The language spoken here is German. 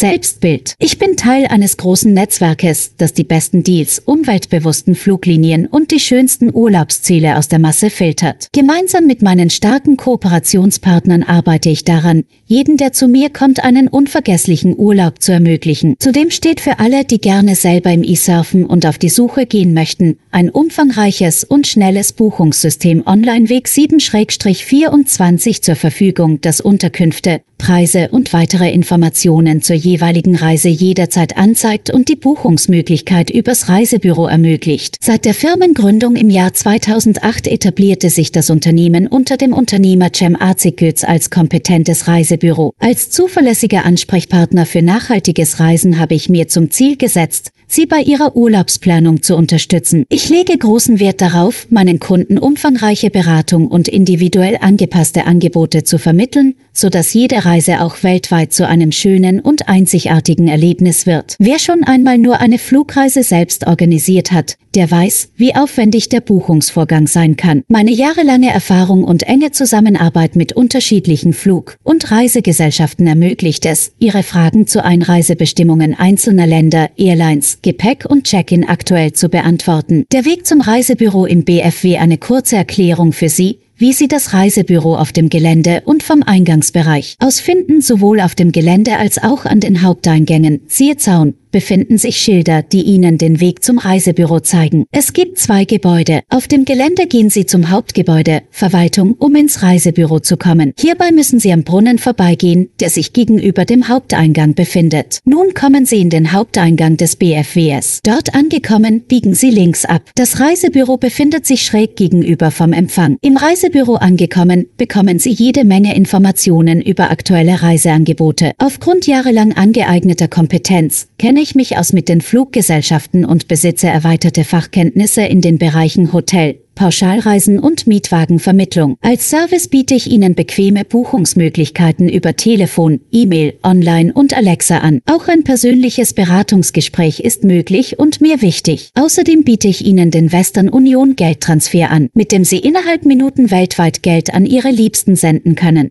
Selbstbild. Ich bin Teil eines großen Netzwerkes, das die besten Deals, umweltbewussten Fluglinien und die schönsten Urlaubsziele aus der Masse filtert. Gemeinsam mit meinen starken Kooperationspartnern arbeite ich daran, jeden, der zu mir kommt, einen unvergesslichen Urlaub zu ermöglichen. Zudem steht für alle, die gerne selber im E-Surfen und auf die Suche gehen möchten, ein umfangreiches und schnelles Buchungssystem Online-Weg 7-24 zur Verfügung, das Unterkünfte, Preise und weitere Informationen zur jeweiligen Reise jederzeit anzeigt und die Buchungsmöglichkeit übers Reisebüro ermöglicht. Seit der Firmengründung im Jahr 2008 etablierte sich das Unternehmen unter dem Unternehmer Cem Arzigötz als kompetentes Reisebüro. Als zuverlässiger Ansprechpartner für nachhaltiges Reisen habe ich mir zum Ziel gesetzt, Sie bei ihrer Urlaubsplanung zu unterstützen. Ich lege großen Wert darauf, meinen Kunden umfangreiche Beratung und individuell angepasste Angebote zu vermitteln, sodass jede Reise auch weltweit zu einem schönen und einzigartigen Erlebnis wird. Wer schon einmal nur eine Flugreise selbst organisiert hat, der weiß, wie aufwendig der Buchungsvorgang sein kann. Meine jahrelange Erfahrung und enge Zusammenarbeit mit unterschiedlichen Flug- und Reisegesellschaften ermöglicht es, ihre Fragen zu Einreisebestimmungen einzelner Länder, Airlines, Gepäck und Check-in aktuell zu beantworten. Der Weg zum Reisebüro im BFW eine kurze Erklärung für Sie, wie Sie das Reisebüro auf dem Gelände und vom Eingangsbereich ausfinden, sowohl auf dem Gelände als auch an den Haupteingängen, siehe Zaun, befinden sich Schilder, die Ihnen den Weg zum Reisebüro zeigen. Es gibt zwei Gebäude. Auf dem Gelände gehen Sie zum Hauptgebäude, Verwaltung, um ins Reisebüro zu kommen. Hierbei müssen Sie am Brunnen vorbeigehen, der sich gegenüber dem Haupteingang befindet. Nun kommen Sie in den Haupteingang des BFWS. Dort angekommen, biegen Sie links ab. Das Reisebüro befindet sich schräg gegenüber vom Empfang. Im Reisebüro angekommen, bekommen Sie jede Menge Informationen über aktuelle Reiseangebote. Aufgrund jahrelang angeeigneter Kompetenz kenne kenne ich mich aus mit den Fluggesellschaften und besitze erweiterte Fachkenntnisse in den Bereichen Hotel, Pauschalreisen und Mietwagenvermittlung. Als Service biete ich Ihnen bequeme Buchungsmöglichkeiten über Telefon, E-Mail, Online und Alexa an. Auch ein persönliches Beratungsgespräch ist möglich und mir wichtig. Außerdem biete ich Ihnen den Western Union Geldtransfer an, mit dem Sie innerhalb Minuten weltweit Geld an Ihre Liebsten senden können.